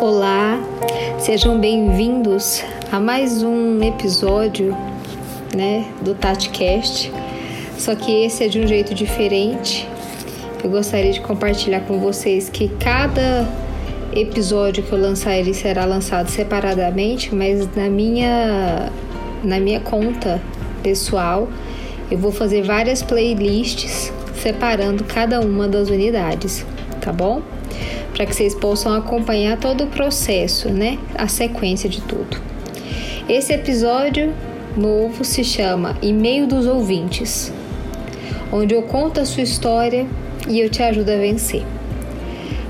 Olá, sejam bem-vindos a mais um episódio, né, do TatiCast. Só que esse é de um jeito diferente. Eu gostaria de compartilhar com vocês que cada episódio que eu lançar ele será lançado separadamente, mas na minha na minha conta pessoal eu vou fazer várias playlists separando cada uma das unidades, tá bom? Para que vocês possam acompanhar todo o processo, né? A sequência de tudo. Esse episódio novo se chama E-mail dos ouvintes, onde eu conto a sua história e eu te ajudo a vencer.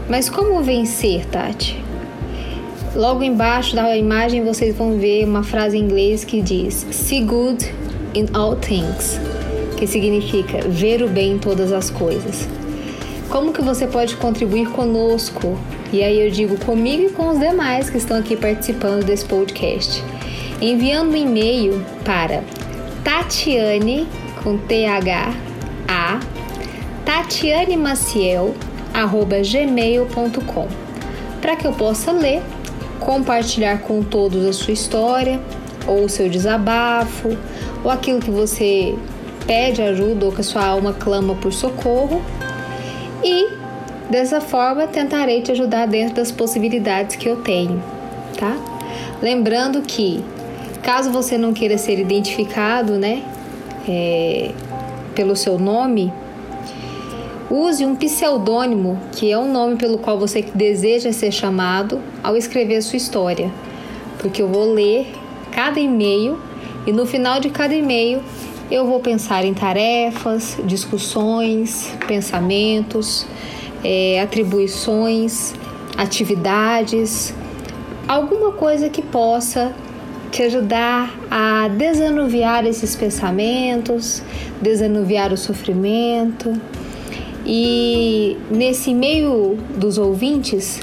Mas como vencer, Tati? Logo embaixo da imagem vocês vão ver uma frase em inglês que diz See good in all things, que significa ver o bem em todas as coisas. Como que você pode contribuir conosco? E aí eu digo comigo e com os demais que estão aqui participando desse podcast. Enviando um e-mail para Tatiane com T H A Tatiane Maciel gmail.com para que eu possa ler, compartilhar com todos a sua história, ou o seu desabafo, ou aquilo que você pede ajuda ou que a sua alma clama por socorro. E dessa forma tentarei te ajudar dentro das possibilidades que eu tenho, tá? Lembrando que caso você não queira ser identificado, né, é, pelo seu nome, Use um pseudônimo, que é o nome pelo qual você deseja ser chamado, ao escrever a sua história, porque eu vou ler cada e-mail e no final de cada e-mail eu vou pensar em tarefas, discussões, pensamentos, é, atribuições, atividades, alguma coisa que possa te ajudar a desanuviar esses pensamentos, desanuviar o sofrimento e nesse meio dos ouvintes,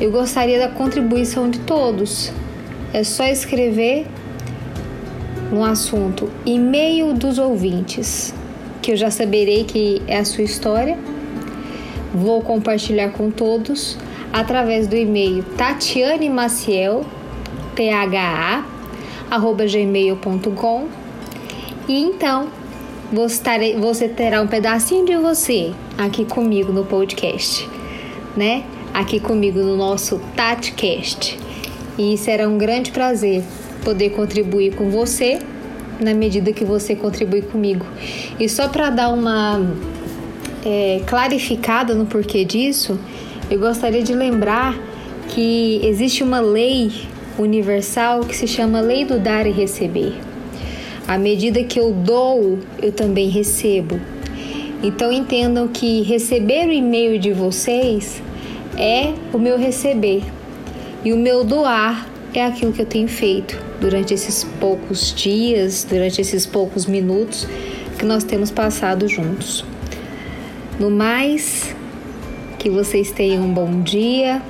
eu gostaria da contribuição de todos. É só escrever no assunto e-mail dos ouvintes, que eu já saberei que é a sua história. Vou compartilhar com todos através do e-mail Tatiane Maciel, arroba gmail.com. E então você terá um pedacinho de você aqui comigo no podcast, né? Aqui comigo no nosso TatiCast. E será um grande prazer poder contribuir com você na medida que você contribui comigo. E só para dar uma é, clarificada no porquê disso, eu gostaria de lembrar que existe uma lei universal que se chama Lei do Dar e Receber. À medida que eu dou, eu também recebo. Então entendam que receber o e-mail de vocês é o meu receber. E o meu doar é aquilo que eu tenho feito durante esses poucos dias, durante esses poucos minutos que nós temos passado juntos. No mais, que vocês tenham um bom dia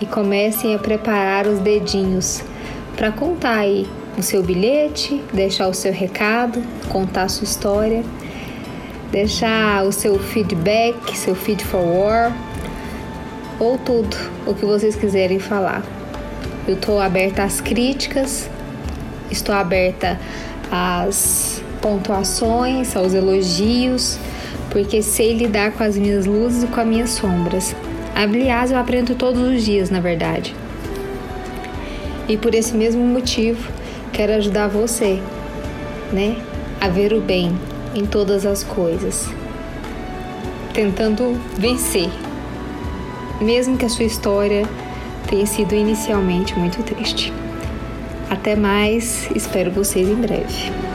e comecem a preparar os dedinhos para contar aí o seu bilhete, deixar o seu recado, contar a sua história, deixar o seu feedback, seu feed forward ou tudo o que vocês quiserem falar. Eu estou aberta às críticas, estou aberta às pontuações, aos elogios, porque sei lidar com as minhas luzes e com as minhas sombras. Aliás, eu aprendo todos os dias, na verdade. E por esse mesmo motivo, quero ajudar você, né, a ver o bem em todas as coisas, tentando vencer, mesmo que a sua história tenha sido inicialmente muito triste. Até mais, espero vocês em breve.